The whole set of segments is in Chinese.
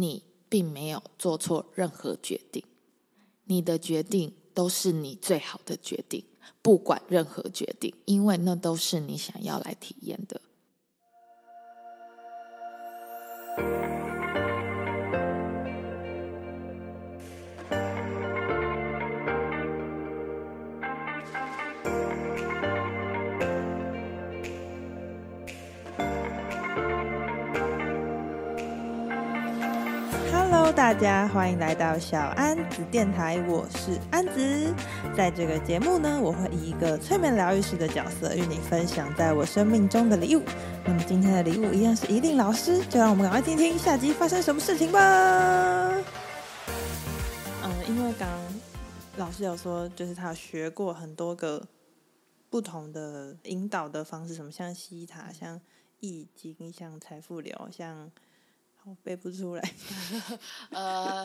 你并没有做错任何决定，你的决定都是你最好的决定，不管任何决定，因为那都是你想要来体验的。大家欢迎来到小安子电台，我是安子。在这个节目呢，我会以一个催眠疗愈师的角色与你分享在我生命中的礼物。那么今天的礼物一样是一定老师，就让我们赶快听听下集发生什么事情吧。嗯，因为刚刚老师有说，就是他有学过很多个不同的引导的方式，什么像西塔、像易经、像财富流、像。我背不出来，呃，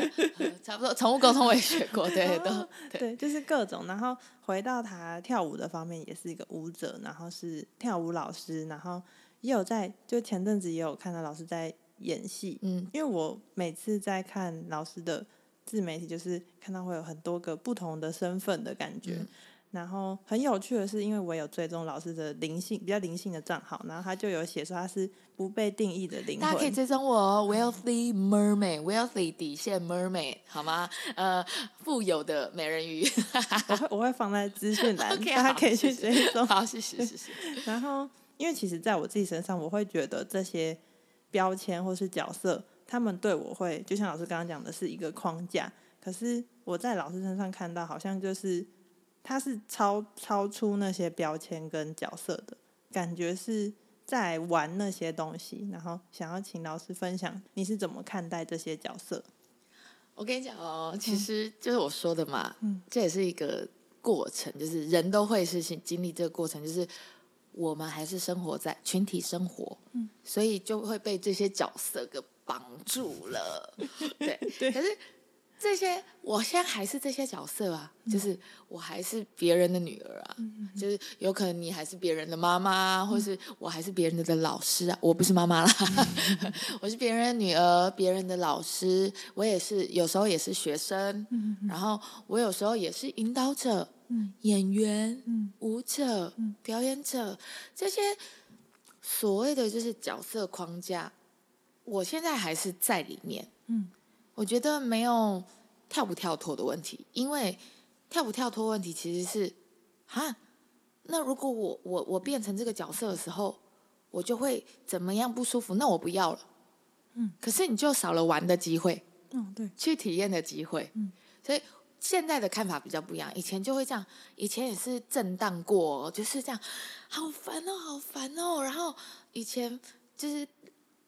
差不多宠物沟通我也学过，对，都 对，对，就是各种。然后回到他跳舞的方面，也是一个舞者，然后是跳舞老师，然后也有在，就前阵子也有看到老师在演戏，嗯，因为我每次在看老师的自媒体，就是看到会有很多个不同的身份的感觉。嗯然后很有趣的是，因为我有追踪老师的灵性比较灵性的账号，然后他就有写说他是不被定义的灵魂。大家可以追踪我，Wealthy Mermaid，Wealthy 底线 Mermaid，好吗？呃，富有的美人鱼，我会我会放在资讯栏，okay, 大家可以去追踪。好，谢谢谢谢。然后，因为其实在我自己身上，我会觉得这些标签或是角色，他们对我会就像老师刚刚讲的是一个框架，可是我在老师身上看到，好像就是。他是超超出那些标签跟角色的感觉，是在玩那些东西，然后想要请老师分享你是怎么看待这些角色。我跟你讲哦，其实就是我说的嘛，嗯，这也是一个过程，就是人都会是经历这个过程，就是我们还是生活在群体生活，嗯，所以就会被这些角色给绑住了，对对，可是。这些，我现在还是这些角色啊，嗯、就是我还是别人的女儿啊，嗯、就是有可能你还是别人的妈妈，嗯、或是我还是别人的老师啊，我不是妈妈啦，嗯、我是别人的女儿，别人的老师，我也是有时候也是学生，嗯、然后我有时候也是引导者、嗯、演员、嗯、舞者、嗯、表演者，这些所谓的就是角色框架，我现在还是在里面，嗯。我觉得没有跳不跳脱的问题，因为跳不跳脱问题其实是，哈，那如果我我我变成这个角色的时候，我就会怎么样不舒服？那我不要了，嗯，可是你就少了玩的机会，嗯，对，去体验的机会，嗯，所以现在的看法比较不一样，以前就会这样，以前也是震荡过，就是这样，好烦哦，好烦哦，然后以前就是。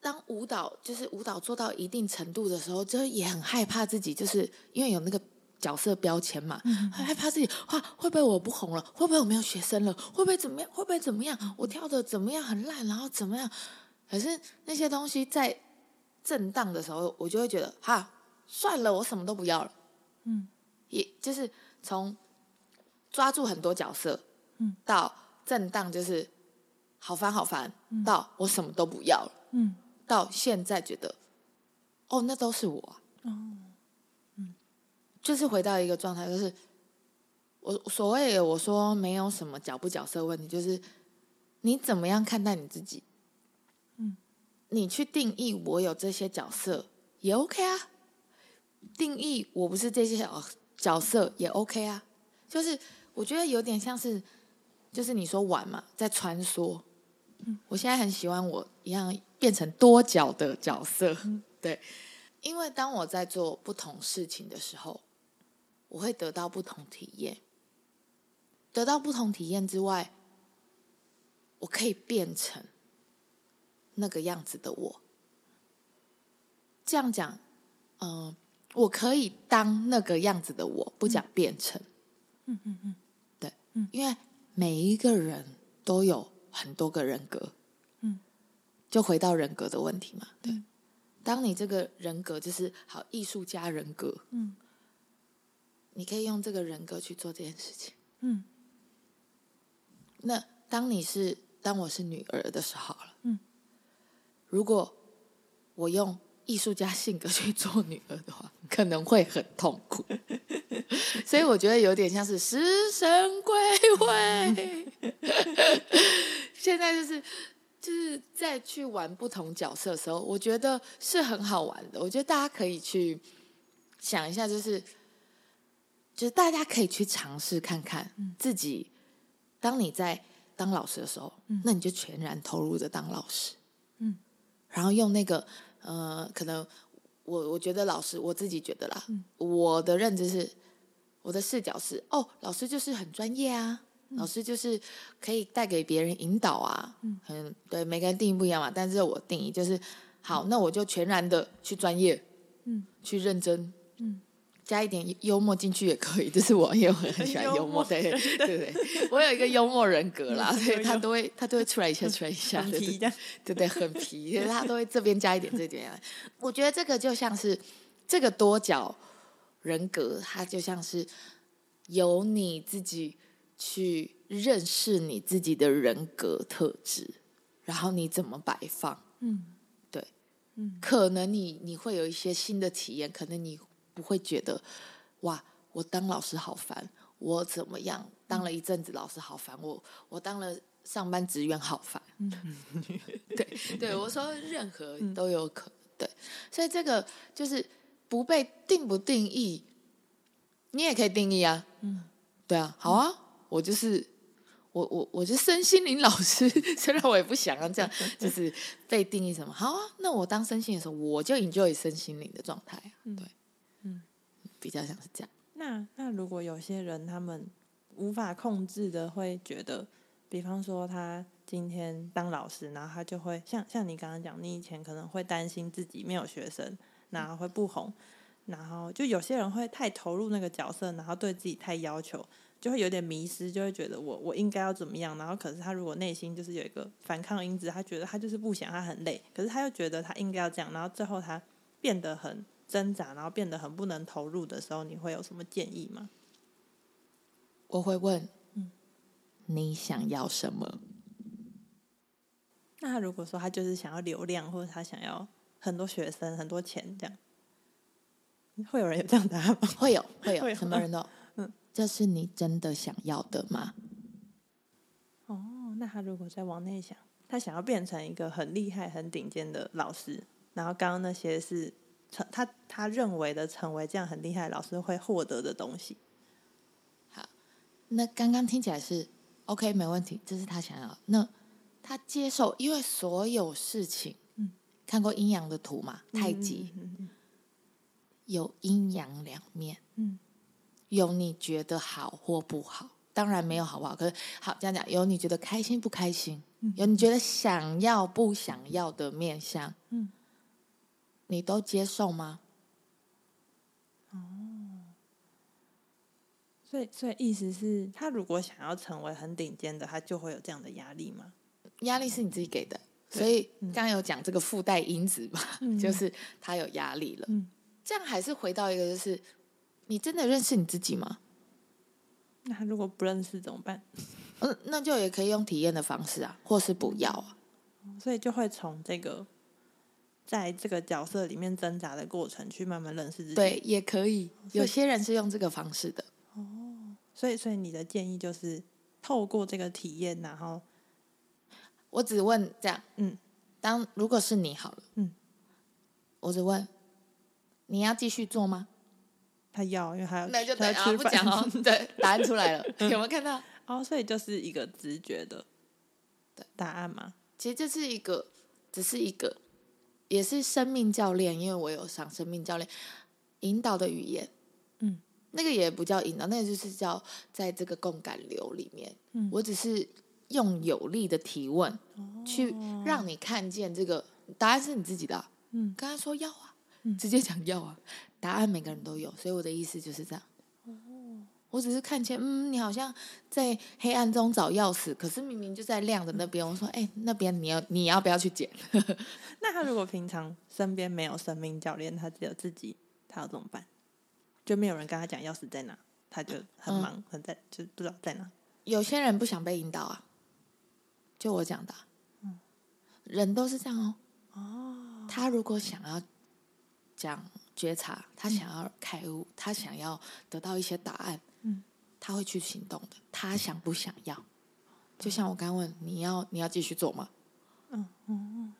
当舞蹈就是舞蹈做到一定程度的时候，就也很害怕自己，就是因为有那个角色标签嘛，嗯、很害怕自己哇，会不会我不红了？会不会我没有学生了？会不会怎么样？会不会怎么样？我跳的怎么样？很烂，然后怎么样？可是那些东西在震荡的时候，我就会觉得哈，算了，我什么都不要了。嗯，也就是从抓住很多角色，嗯，到震荡就是好烦好烦，嗯、到我什么都不要了。嗯。到现在觉得，哦，那都是我啊，哦，嗯，就是回到一个状态，就是我所谓的我说没有什么角不角色问题，就是你怎么样看待你自己，嗯，你去定义我有这些角色也 OK 啊，定义我不是这些角角色也 OK 啊，就是我觉得有点像是，就是你说玩嘛，在穿梭，嗯，我现在很喜欢我一样。变成多角的角色，对，因为当我在做不同事情的时候，我会得到不同体验。得到不同体验之外，我可以变成那个样子的我。这样讲，嗯、呃，我可以当那个样子的我，不讲变成。嗯嗯嗯，对，因为每一个人都有很多个人格。就回到人格的问题嘛，对。嗯、当你这个人格就是好艺术家人格，嗯，你可以用这个人格去做这件事情，嗯。那当你是当我是女儿的时候了，嗯，如果我用艺术家性格去做女儿的话，可能会很痛苦。所以我觉得有点像是食神归位。现在就是就是在去玩不同角色的时候，我觉得是很好玩的。我觉得大家可以去想一下，就是就是大家可以去尝试看看自己，当你在当老师的时候，那你就全然投入的当老师，嗯，然后用那个。呃，可能我我觉得老师，我自己觉得啦，嗯、我的认知是，我的视角是，哦，老师就是很专业啊，嗯、老师就是可以带给别人引导啊，嗯，对，每个人定义不一样嘛，但是我定义就是，好，嗯、那我就全然的去专业，嗯，去认真，嗯。加一点幽默进去也可以，就是我也很很喜欢幽默，对 对对，我有一个幽默人格啦，所以他都会他都会出来一下 出来一下，对对对，很皮，他都会这边加一点这点。我觉得这个就像是这个多角人格，它就像是有你自己去认识你自己的人格特质，然后你怎么摆放，嗯，对，嗯，可能你你会有一些新的体验，可能你。不会觉得，哇，我当老师好烦，我怎么样？当了一阵子老师好烦，我我当了上班职员好烦。对 对，我说任何都有可能。对，所以这个就是不被定不定义，你也可以定义啊。嗯，对啊，好啊，我就是我我我就身心灵老师，虽然我也不想要这样，就是被定义什么。好啊，那我当身心的时候，我就 enjoy 身心灵的状态。对。嗯比较像是这样。那那如果有些人他们无法控制的，会觉得，比方说他今天当老师，然后他就会像像你刚刚讲，你以前可能会担心自己没有学生，然后会不红，然后就有些人会太投入那个角色，然后对自己太要求，就会有点迷失，就会觉得我我应该要怎么样，然后可是他如果内心就是有一个反抗因子，他觉得他就是不想，他很累，可是他又觉得他应该要这样，然后最后他变得很。挣扎，然后变得很不能投入的时候，你会有什么建议吗？我会问，嗯，你想要什么？那他如果说他就是想要流量，或者他想要很多学生、很多钱，这样，会有人有这样答案吗？会有，会有，很多人都，嗯，这是你真的想要的吗？哦，那他如果再往内想，他想要变成一个很厉害、很顶尖的老师，然后刚刚那些是成。他他认为的成为这样很厉害的老师会获得的东西，好，那刚刚听起来是 OK，没问题，这是他想要。那他接受，因为所有事情，嗯，看过阴阳的图嘛，太极，嗯嗯嗯，有阴阳两面，嗯，有你觉得好或不好，当然没有好不好，可是好这样讲，有你觉得开心不开心，嗯，有你觉得想要不想要的面相，嗯。你都接受吗？哦，所以所以意思是，他如果想要成为很顶尖的，他就会有这样的压力吗？压力是你自己给的，所以刚刚有讲这个附带因子嘛，嗯、就是他有压力了。嗯，这样还是回到一个，就是你真的认识你自己吗？那如果不认识怎么办？嗯，那就也可以用体验的方式啊，或是不要啊。所以就会从这个。在这个角色里面挣扎的过程，去慢慢认识自己。对，也可以。有些人是用这个方式的。哦，所以，所以你的建议就是透过这个体验，然后我只问这样，嗯，当如果是你好了，嗯，我只问你要继续做吗？他要，因为他要，那就等啊，不讲哦。对，答案出来了，有没有看到？哦，所以就是一个直觉的答案嘛。其实这是一个，只是一个。也是生命教练，因为我有上生命教练引导的语言，嗯，那个也不叫引导，那个就是叫在这个共感流里面，嗯，我只是用有力的提问，哦，去让你看见这个答案是你自己的，嗯，刚才说要啊，嗯，直接讲要啊，答案每个人都有，所以我的意思就是这样。我只是看见，嗯，你好像在黑暗中找钥匙，可是明明就在亮的那边。我说，哎、欸，那边你要你要不要去捡？那他如果平常身边没有生命教练，他只有自己，他要怎么办？就没有人跟他讲钥匙在哪，他就很忙，嗯、很在，就不知道在哪。有些人不想被引导啊，就我讲的、啊，嗯，人都是这样哦。哦，他如果想要讲觉察，他想要开悟，他想要得到一些答案，嗯，他会去行动的。他想不想要？就像我刚问你要你要继续做吗？嗯嗯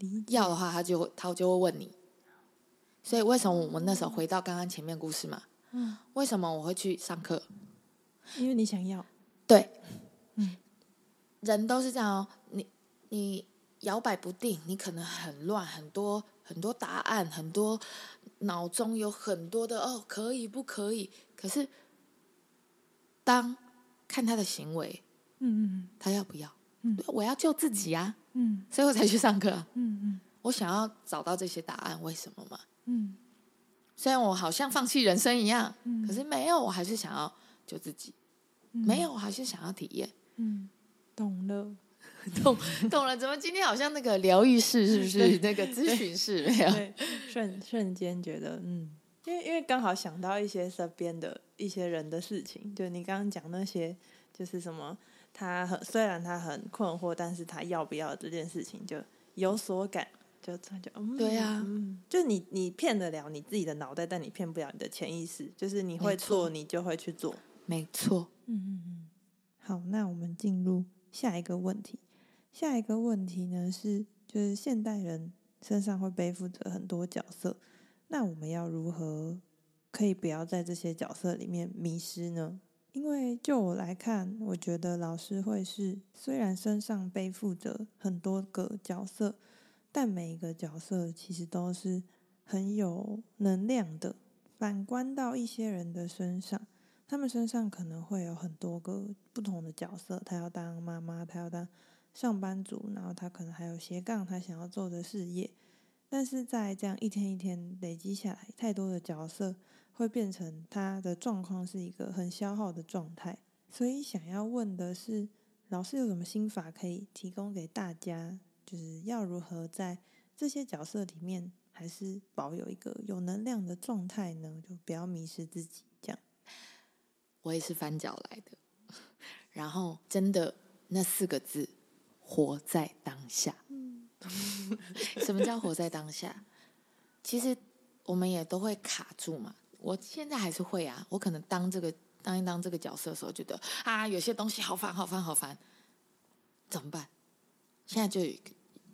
嗯，要的话，他就他就会问你。所以为什么我们那时候回到刚刚前面故事嘛？嗯，为什么我会去上课？因为你想要。对，嗯，人都是这样哦。你你摇摆不定，你可能很乱，很多很多答案，很多脑中有很多的哦，可以不可以？可是当看他的行为，嗯嗯，他要不要？嗯，我要救自己啊，嗯，所以我才去上课啊，嗯嗯，我想要找到这些答案，为什么嘛？嗯，虽然我好像放弃人生一样，嗯，可是没有，我还是想要救自己。嗯，没有，我还是想要体验。嗯，懂了，懂懂了。怎么今天好像那个疗愈室是不是？那个咨询室没有？对，瞬瞬间觉得，嗯，因为因为刚好想到一些身边的一些人的事情，就你刚刚讲那些，就是什么，他很虽然他很困惑，但是他要不要这件事情就有所感。就他就嗯，对呀，嗯，就你你骗得了你自己的脑袋，但你骗不了你的潜意识。就是你会做，你就会去做。没错。嗯嗯嗯。好，那我们进入下一个问题。下一个问题呢是，就是现代人身上会背负着很多角色，那我们要如何可以不要在这些角色里面迷失呢？因为就我来看，我觉得老师会是虽然身上背负着很多个角色。但每一个角色其实都是很有能量的。反观到一些人的身上，他们身上可能会有很多个不同的角色。他要当妈妈，他要当上班族，然后他可能还有斜杠他想要做的事业。但是在这样一天一天累积下来，太多的角色会变成他的状况是一个很消耗的状态。所以想要问的是，老师有什么心法可以提供给大家？就是要如何在这些角色里面，还是保有一个有能量的状态呢？就不要迷失自己。这样，我也是翻脚来的。然后，真的那四个字，活在当下。嗯，什么叫活在当下？其实我们也都会卡住嘛。我现在还是会啊。我可能当这个当一当这个角色的时候，觉得啊，有些东西好烦，好烦，好烦，怎么办？现在就有。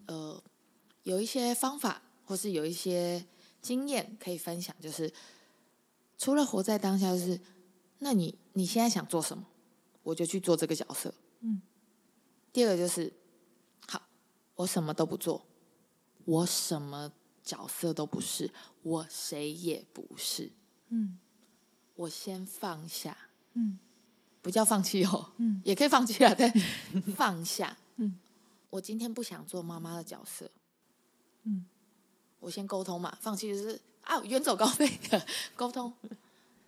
呃，有一些方法，或是有一些经验可以分享，就是除了活在当下，就是那你你现在想做什么，我就去做这个角色。嗯。第二个就是，好，我什么都不做，我什么角色都不是，我谁也不是。嗯。我先放下。嗯。不叫放弃哦。嗯。也可以放弃啊，对，放下。嗯。我今天不想做妈妈的角色，嗯，我先沟通嘛，放弃就是啊，远走高飞的沟通。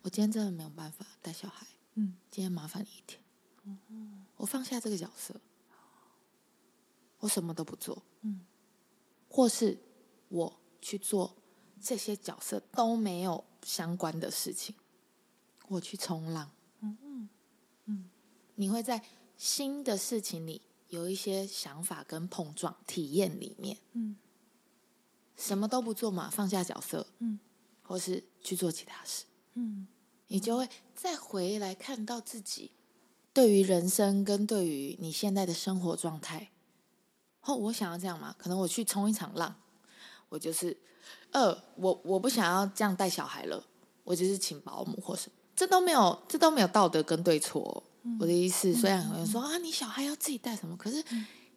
我今天真的没有办法带小孩，嗯，今天麻烦你一点，嗯，我放下这个角色，我什么都不做，嗯，或是我去做这些角色都没有相关的事情，我去冲浪，嗯嗯嗯，你会在新的事情里。有一些想法跟碰撞体验里面，嗯，什么都不做嘛，放下角色，嗯，或是去做其他事，嗯，你就会再回来看到自己对于人生跟对于你现在的生活状态。哦，我想要这样嘛？可能我去冲一场浪，我就是，呃，我我不想要这样带小孩了，我就是请保姆或什么，这都没有，这都没有道德跟对错。我的意思，虽然有人说啊，你小孩要自己带什么，可是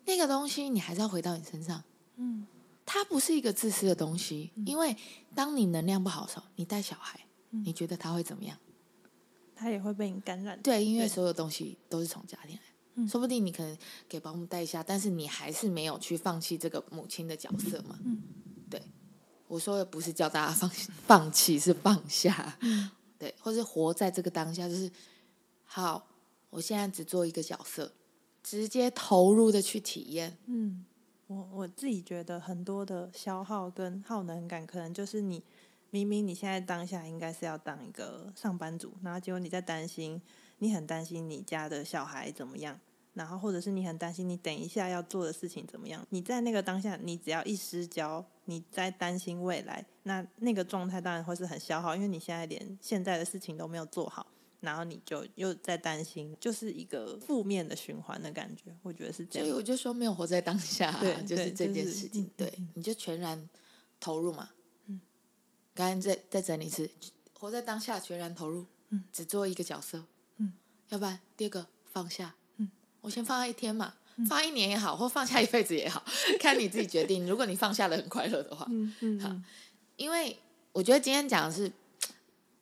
那个东西你还是要回到你身上。嗯，它不是一个自私的东西，因为当你能量不好的时候，你带小孩，你觉得他会怎么样？他也会被你感染。对，因为所有东西都是从家庭来，说不定你可能给保姆带一下，但是你还是没有去放弃这个母亲的角色嘛。嗯，对，我说的不是叫大家放放弃，是放下。对，或是活在这个当下，就是好。我现在只做一个角色，直接投入的去体验。嗯，我我自己觉得很多的消耗跟耗能感，可能就是你明明你现在当下应该是要当一个上班族，然后结果你在担心，你很担心你家的小孩怎么样，然后或者是你很担心你等一下要做的事情怎么样。你在那个当下，你只要一失焦，你在担心未来，那那个状态当然会是很消耗，因为你现在连现在的事情都没有做好，然后你就又在担心，就是一个负面的循环的感觉。我觉得是这样，所以我就说没有活在当下，对，就是这件事情，对，你就全然投入嘛。嗯，刚刚再再整理一次，活在当下，全然投入，嗯，只做一个角色，嗯，要不然第二个放下，嗯，我先放下一天嘛。放一年也好，或放下一辈子也好，看你自己决定。如果你放下的很快乐的话，嗯嗯，好，因为我觉得今天讲的是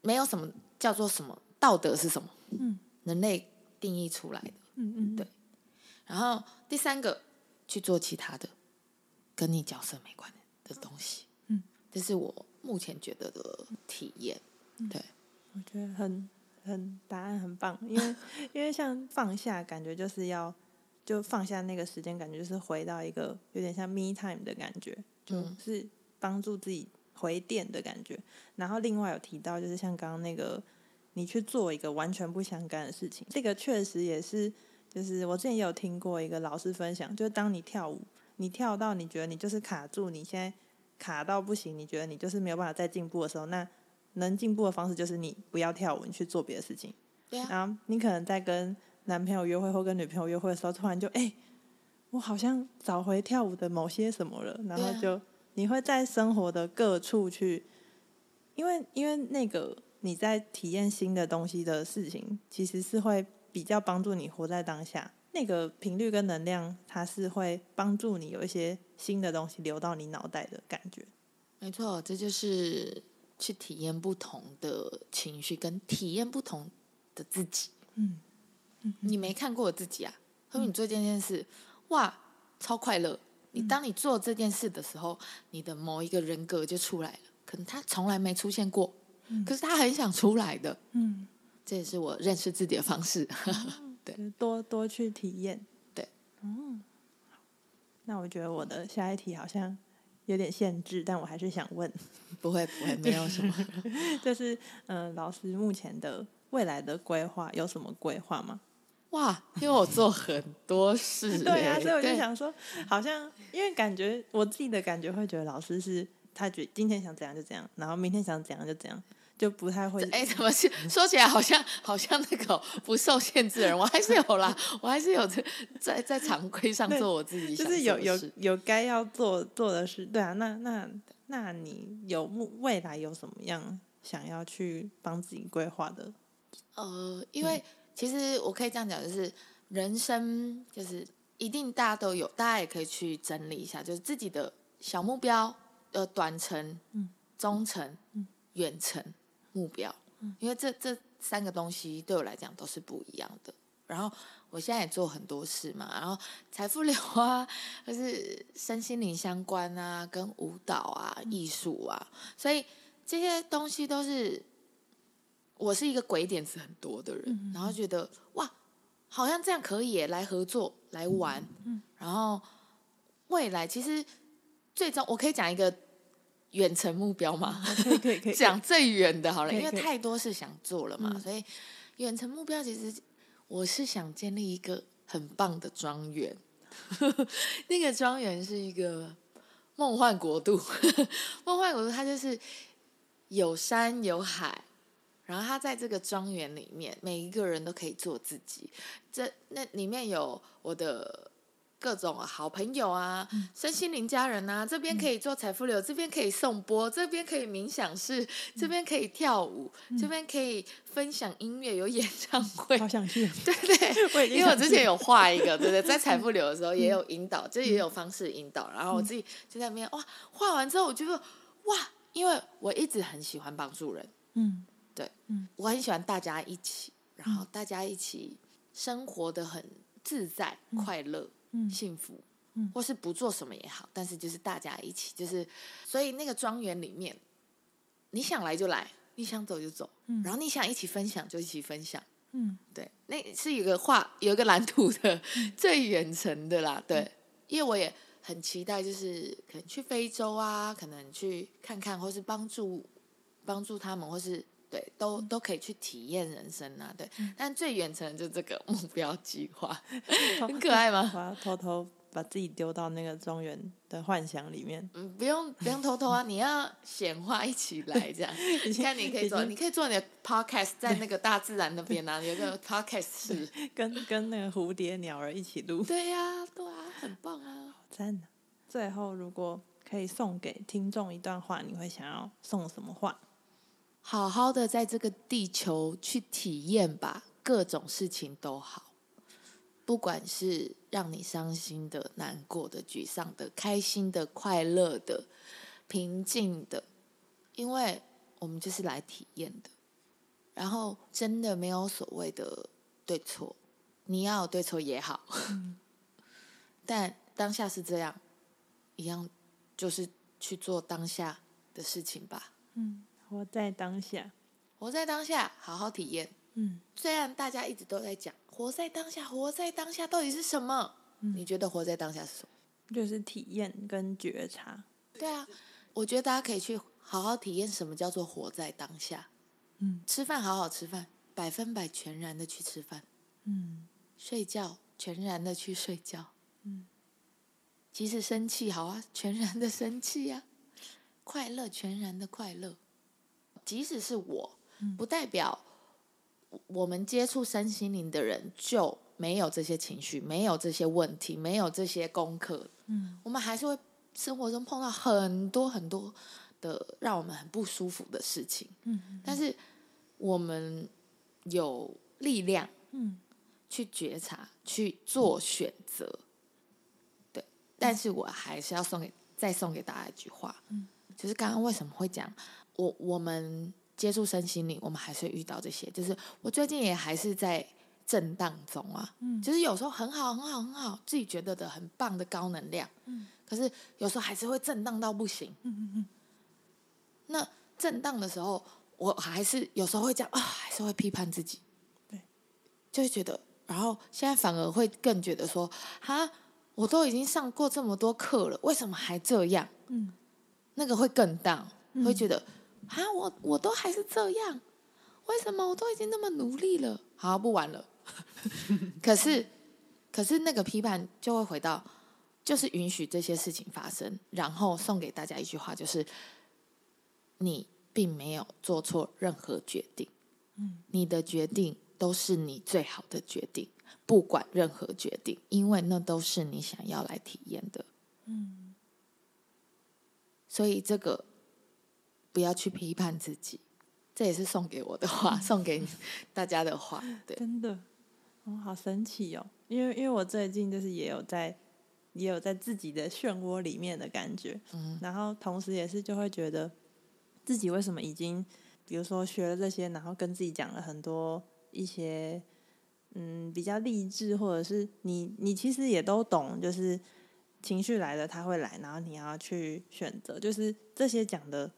没有什么叫做什么道德是什么，嗯，人类定义出来的，嗯嗯，对。然后第三个去做其他的跟你角色没关的东西，嗯，这是我目前觉得的体验。对，我觉得很很答案很棒，因为因为像放下，感觉就是要。就放下那个时间，感觉就是回到一个有点像 me time 的感觉，就是帮助自己回电的感觉。然后另外有提到，就是像刚刚那个，你去做一个完全不相干的事情，这个确实也是，就是我之前也有听过一个老师分享，就是当你跳舞，你跳到你觉得你就是卡住，你现在卡到不行，你觉得你就是没有办法再进步的时候，那能进步的方式就是你不要跳舞，你去做别的事情。对啊。然后你可能在跟男朋友约会或跟女朋友约会的时候，突然就哎、欸，我好像找回跳舞的某些什么了，然后就你会在生活的各处去，因为因为那个你在体验新的东西的事情，其实是会比较帮助你活在当下。那个频率跟能量，它是会帮助你有一些新的东西流到你脑袋的感觉。没错，这就是去体验不同的情绪，跟体验不同的自己。嗯。你没看过我自己啊？说你做这件事，哇，超快乐！你当你做这件事的时候，你的某一个人格就出来了，可能他从来没出现过，可是他很想出来的。嗯，这也是我认识自己的方式。对，多多去体验。对，嗯，那我觉得我的下一题好像有点限制，但我还是想问。不会不会，没有什么。就是嗯、呃，老师目前的未来的规划有什么规划吗？哇，因为我做很多事，对啊，所以我就想说，好像因为感觉我自己的感觉会觉得老师是他觉今天想怎样就怎样，然后明天想怎样就怎样，就不太会。哎，怎么是说起来好像好像那个不受限制的人，我还是有啦，我还是有在在在常规上做我自己就是有有有该要做做的事。对啊，那那那你有未来有什么样想要去帮自己规划的？呃，因为。其实我可以这样讲，就是人生就是一定大家都有，大家也可以去整理一下，就是自己的小目标，呃，短程、中程、远程目标，因为这这三个东西对我来讲都是不一样的。然后我现在也做很多事嘛，然后财富流啊，就是身心灵相关啊，跟舞蹈啊、艺术啊，所以这些东西都是。我是一个鬼点子很多的人，嗯、然后觉得哇，好像这样可以来合作来玩，然后未来其实最终我可以讲一个远程目标嘛，可以可以可以 讲最远的好了，因为太多事想做了嘛，所以远程目标其实我是想建立一个很棒的庄园，那个庄园是一个梦幻国度，梦幻国度它就是有山有海。然后他在这个庄园里面，每一个人都可以做自己。这那里面有我的各种好朋友啊，嗯、身心灵家人啊。这边可以做财富流，这边可以送播，这边可以冥想室，这边可以跳舞，嗯、这边可以分享音乐，有演唱会。好想去，对对，因为我之前有画一个，对对，在 财富流的时候也有引导，嗯、就也有方式引导。然后我自己就在那边哇，画完之后我觉得哇，因为我一直很喜欢帮助人，嗯。对，嗯，我很喜欢大家一起，然后大家一起生活的很自在、嗯、快乐、嗯、幸福，嗯，或是不做什么也好，但是就是大家一起，就是所以那个庄园里面，你想来就来，你想走就走，嗯，然后你想一起分享就一起分享，嗯，对，那是一个画有一个蓝图的、嗯、最远程的啦，对，嗯、因为我也很期待，就是可能去非洲啊，可能去看看，或是帮助帮助他们，或是。对，都都可以去体验人生啊，对。嗯、但最远程的就这个目标计划，很可爱吗？我要偷偷把自己丢到那个庄园的幻想里面。嗯，不用不用偷偷啊，你要显化一起来这样。你看，你可以做，你可以做你的 podcast 在那个大自然那边啊，有个 podcast 室，跟跟那个蝴蝶鸟儿一起录。对呀、啊，对啊，很棒啊，好赞啊！最后，如果可以送给听众一段话，你会想要送什么话？好好的在这个地球去体验吧，各种事情都好。不管是让你伤心的、难过的、沮丧的、开心的、快乐的、平静的，因为我们就是来体验的。然后，真的没有所谓的对错，你要有对错也好，嗯、但当下是这样，一样就是去做当下的事情吧。嗯，活在当下，活在当下，好好体验。嗯，虽然大家一直都在讲。活在当下，活在当下到底是什么？嗯，你觉得活在当下是什么？就是体验跟觉察。对啊，我觉得大家可以去好好体验什么叫做活在当下。嗯，吃饭好好吃饭，百分百全然的去吃饭。嗯，睡觉全然的去睡觉。嗯，即使生气好啊，全然的生气呀。快乐全然的快乐，即使是我，不代表。我们接触身心灵的人就没有这些情绪，没有这些问题，没有这些功课。嗯，我们还是会生活中碰到很多很多的让我们很不舒服的事情。嗯，但是我们有力量，嗯，去觉察，去做选择。对，但是我还是要送给再送给大家一句话，嗯，就是刚刚为什么会讲我我们。接触身心灵，我们还是会遇到这些。就是我最近也还是在震荡中啊，嗯，就是有时候很好、很好、很好，自己觉得的很棒的高能量，嗯，可是有时候还是会震荡到不行，嗯嗯嗯。那震荡的时候，我还是有时候会这样啊，还是会批判自己，对，就会觉得，然后现在反而会更觉得说，哈，我都已经上过这么多课了，为什么还这样？嗯，那个会更荡，会觉得。啊，我我都还是这样，为什么我都已经那么努力了？好，不玩了。可是，可是那个批判就会回到，就是允许这些事情发生，然后送给大家一句话，就是你并没有做错任何决定，嗯，你的决定都是你最好的决定，不管任何决定，因为那都是你想要来体验的，嗯，所以这个。不要去批判自己，这也是送给我的话，送给大家的话。对，真的，哦，好神奇哦！因为因为我最近就是也有在，也有在自己的漩涡里面的感觉，嗯，然后同时也是就会觉得自己为什么已经，比如说学了这些，然后跟自己讲了很多一些，嗯，比较励志，或者是你你其实也都懂，就是情绪来了它会来，然后你要去选择，就是这些讲的。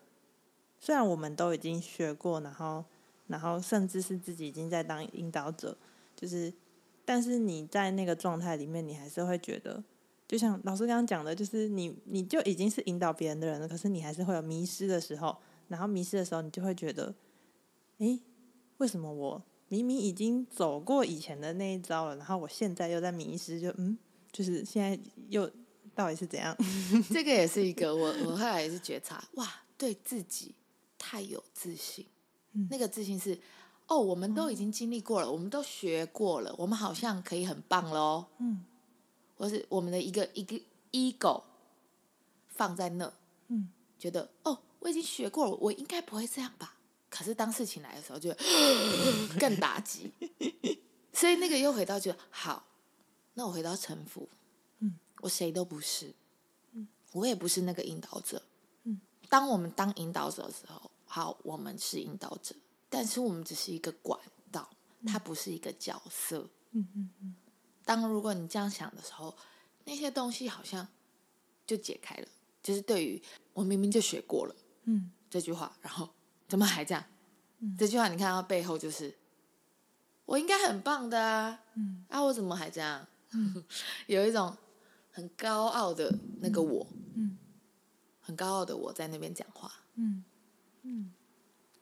虽然我们都已经学过，然后，然后甚至是自己已经在当引导者，就是，但是你在那个状态里面，你还是会觉得，就像老师刚刚讲的，就是你你就已经是引导别人的人了，可是你还是会有迷失的时候，然后迷失的时候，你就会觉得，诶，为什么我明明已经走过以前的那一招了，然后我现在又在迷失，就嗯，就是现在又到底是怎样？这个也是一个我我后来也是觉察，哇，对自己。太有自信，嗯、那个自信是哦，我们都已经经历过了，嗯、我们都学过了，我们好像可以很棒喽。嗯，或是我们的一个一个 ego 放在那，嗯，觉得哦，我已经学过了，我应该不会这样吧？可是当事情来的时候就，就 更打击。所以那个又回到就好，那我回到臣服，嗯，我谁都不是，嗯，我也不是那个引导者，嗯，当我们当引导者的时候。好，我们是引导者，但是我们只是一个管道，它不是一个角色。嗯嗯嗯。当如果你这样想的时候，那些东西好像就解开了。就是对于我明明就学过了，嗯，这句话，然后怎么还这样？嗯，这句话你看到背后就是我应该很棒的啊，嗯，啊，我怎么还这样？嗯，有一种很高傲的那个我，嗯，很高傲的我在那边讲话，嗯。嗯，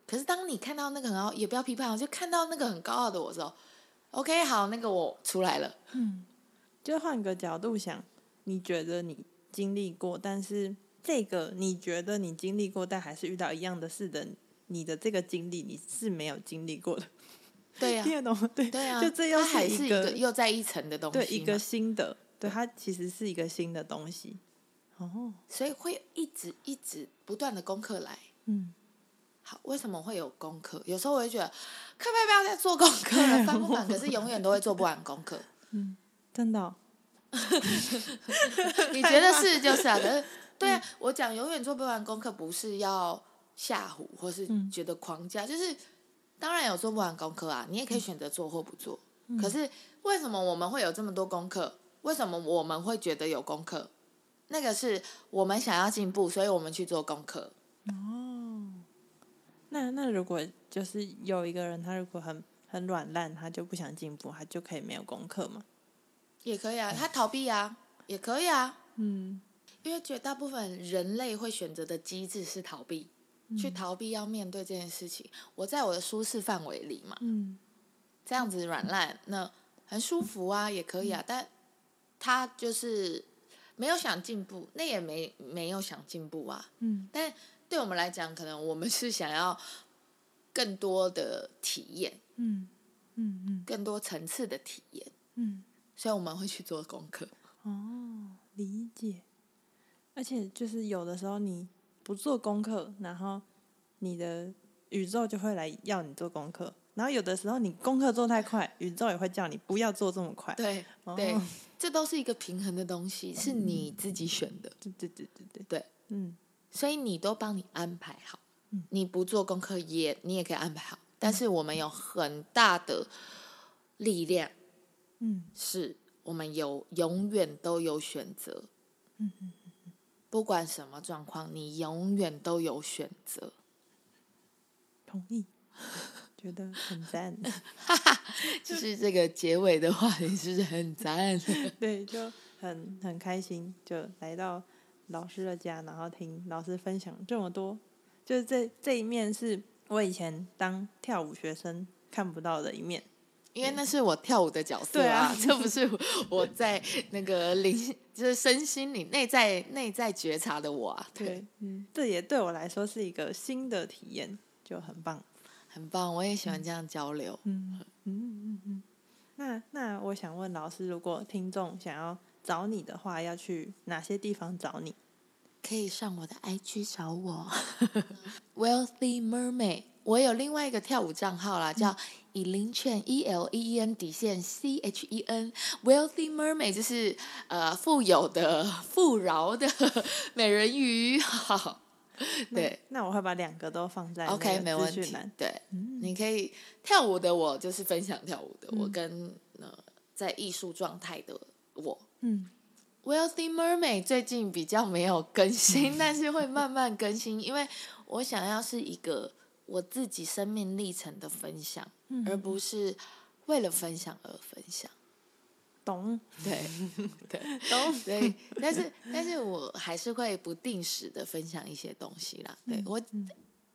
可是当你看到那个很高，也不要批判，就看到那个很高傲的我的时候，OK，好，那个我出来了。嗯，就换个角度想，你觉得你经历过，但是这个你觉得你经历过，但还是遇到一样的事的，你的这个经历你是没有经历过的。对呀、啊，听得懂吗？对，对啊，就这又是一个又在一层的东西，对，一个新的，对，它其实是一个新的东西。哦，所以会一直一直不断的功课来。嗯，好，为什么会有功课？有时候我会觉得，可不可以不要再做功课了，翻不完，可是永远都会做不完功课。嗯，真的、哦。你觉得是就是啊？可是对啊，我讲永远做不完功课，不是要吓唬，或是觉得框架，就是。当然有做不完功课啊，你也可以选择做或不做。嗯、可是为什么我们会有这么多功课？为什么我们会觉得有功课？那个是我们想要进步，所以我们去做功课。哦，那那如果就是有一个人，他如果很很软烂，他就不想进步，他就可以没有功课吗？也可以啊，他逃避啊，也可以啊。嗯，因为绝大部分人类会选择的机制是逃避。去逃避要面对这件事情，我在我的舒适范围里嘛，嗯，这样子软烂，那很舒服啊，也可以啊，但他就是没有想进步，那也没没有想进步啊，嗯，但对我们来讲，可能我们是想要更多的体验，嗯嗯嗯，更多层次的体验，嗯，所以我们会去做功课。哦，理解，而且就是有的时候你。不做功课，然后你的宇宙就会来要你做功课。然后有的时候你功课做太快，宇宙也会叫你不要做这么快。对，哦、对，这都是一个平衡的东西，是你自己选的。对对对对对，对，嗯，所以你都帮你安排好。嗯，你不做功课也你也可以安排好，但是我们有很大的力量，嗯，是我们有永远都有选择。嗯嗯。不管什么状况，你永远都有选择。同意，觉得很赞。就是这个结尾的话也是很赞。对，就很很开心，就来到老师的家，然后听老师分享这么多。就是这这一面是我以前当跳舞学生看不到的一面。因为那是我跳舞的角色啊，啊这不是我在那个灵，就是身心灵内在内在觉察的我啊。对，对，嗯，这也对我来说是一个新的体验，就很棒，很棒。我也喜欢这样交流。嗯嗯嗯嗯。那那我想问老师，如果听众想要找你的话，要去哪些地方找你？可以上我的 IG 找我，Wealthy Mermaid。我有另外一个跳舞账号啦，叫 Elin Chen，E L E E N 底线 C H E N，Wealthy Mermaid 就是呃富有的、富饶的 美人鱼。好，对，那我会把两个都放在 OK，没问题。对，嗯、你可以跳舞的我就是分享跳舞的，嗯、我跟呃在艺术状态的我。嗯，Wealthy Mermaid 最近比较没有更新，但是会慢慢更新，因为我想要是一个。我自己生命历程的分享，嗯、而不是为了分享而分享。懂？对 对，懂。对，但是但是我还是会不定时的分享一些东西啦。对，我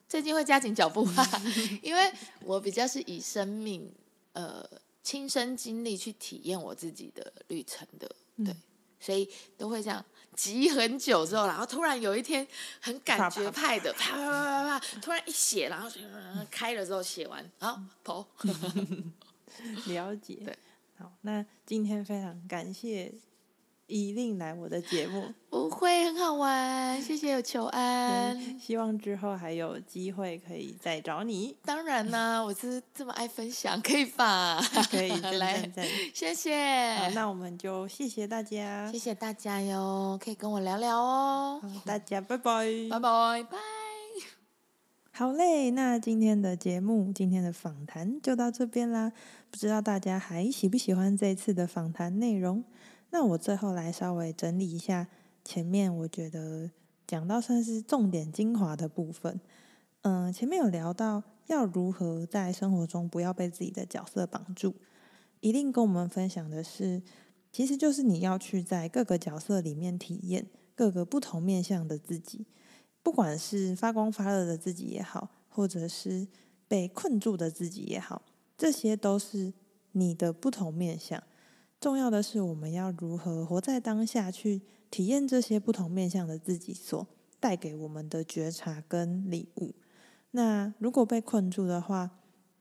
最近会加紧脚步哈，因为我比较是以生命呃亲身经历去体验我自己的旅程的，对，所以都会这样。急很久之后，然后突然有一天很感觉派的，啪啪啪啪啪，突然一写，然后开了之后写完，然后跑。了解。对，好，那今天非常感谢。一定来我的节目，不会很好玩，谢谢有求安。希望之后还有机会可以再找你。当然啦，我是这么爱分享，可以吧？可以，来，谢谢。好，那我们就谢谢大家，谢谢大家哟，可以跟我聊聊哦。大家拜拜，拜拜拜。好嘞，那今天的节目，今天的访谈就到这边啦。不知道大家还喜不喜欢这次的访谈内容？那我最后来稍微整理一下前面我觉得讲到算是重点精华的部分。嗯，前面有聊到要如何在生活中不要被自己的角色绑住，一定跟我们分享的是，其实就是你要去在各个角色里面体验各个不同面向的自己，不管是发光发热的自己也好，或者是被困住的自己也好，这些都是你的不同面向。重要的是我们要如何活在当下，去体验这些不同面向的自己所带给我们的觉察跟礼物。那如果被困住的话，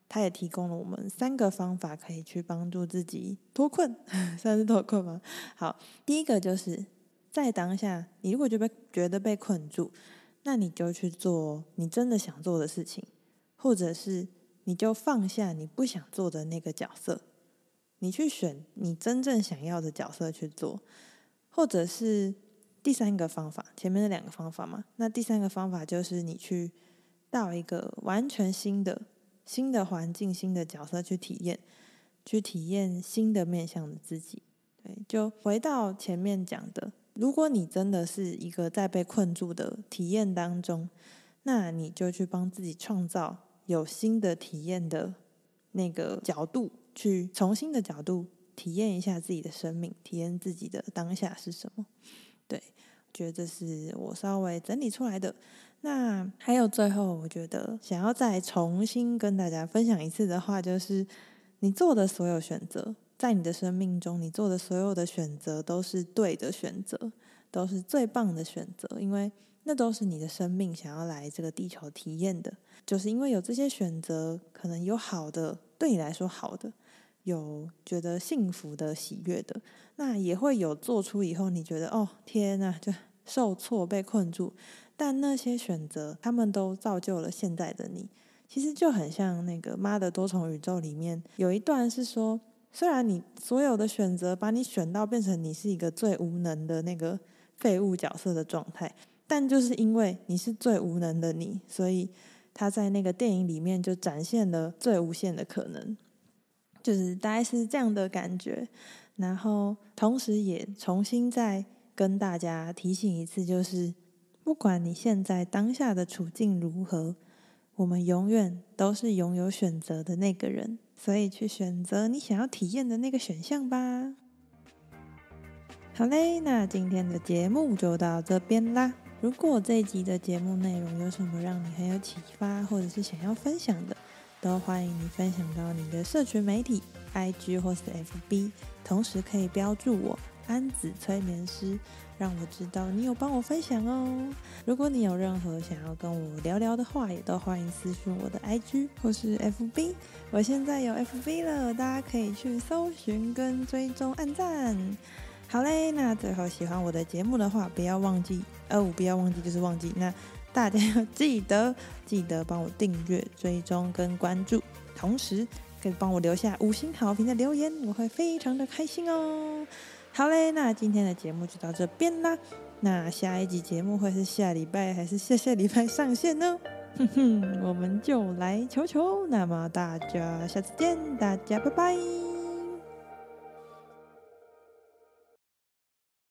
他也提供了我们三个方法，可以去帮助自己脱困，算是脱困吗？好，第一个就是在当下，你如果就被觉得被困住，那你就去做你真的想做的事情，或者是你就放下你不想做的那个角色，你去选你真正想要的角色去做，或者是第三个方法，前面的两个方法嘛，那第三个方法就是你去到一个完全新的。新的环境、新的角色去体验，去体验新的面向的自己。对，就回到前面讲的，如果你真的是一个在被困住的体验当中，那你就去帮自己创造有新的体验的那个角度，去重新的角度体验一下自己的生命，体验自己的当下是什么。对，觉得这是我稍微整理出来的。那还有最后，我觉得想要再重新跟大家分享一次的话，就是你做的所有选择，在你的生命中，你做的所有的选择都是对的选择，都是最棒的选择，因为那都是你的生命想要来这个地球体验的。就是因为有这些选择，可能有好的，对你来说好的，有觉得幸福的、喜悦的，那也会有做出以后你觉得哦天哪，就受挫、被困住。但那些选择，他们都造就了现在的你。其实就很像那个《妈的多重宇宙》里面有一段是说，虽然你所有的选择把你选到变成你是一个最无能的那个废物角色的状态，但就是因为你是最无能的你，所以他在那个电影里面就展现了最无限的可能，就是大概是这样的感觉。然后同时也重新再跟大家提醒一次，就是。不管你现在当下的处境如何，我们永远都是拥有选择的那个人，所以去选择你想要体验的那个选项吧。好嘞，那今天的节目就到这边啦。如果这一集的节目内容有什么让你很有启发，或者是想要分享的，都欢迎你分享到你的社群媒体 IG 或是 FB，同时可以标注我。安子催眠师，让我知道你有帮我分享哦。如果你有任何想要跟我聊聊的话，也都欢迎私讯我的 IG 或是 FB。我现在有 FB 了，大家可以去搜寻跟追踪按赞。好嘞，那最后喜欢我的节目的话，不要忘记哦，不要忘记就是忘记。那大家要记得记得帮我订阅、追踪跟关注，同时可以帮我留下五星好评的留言，我会非常的开心哦。好嘞，那今天的节目就到这边啦。那下一集节目会是下礼拜还是下下礼拜上线呢？哼哼，我们就来求求。那么大家下次见，大家拜拜。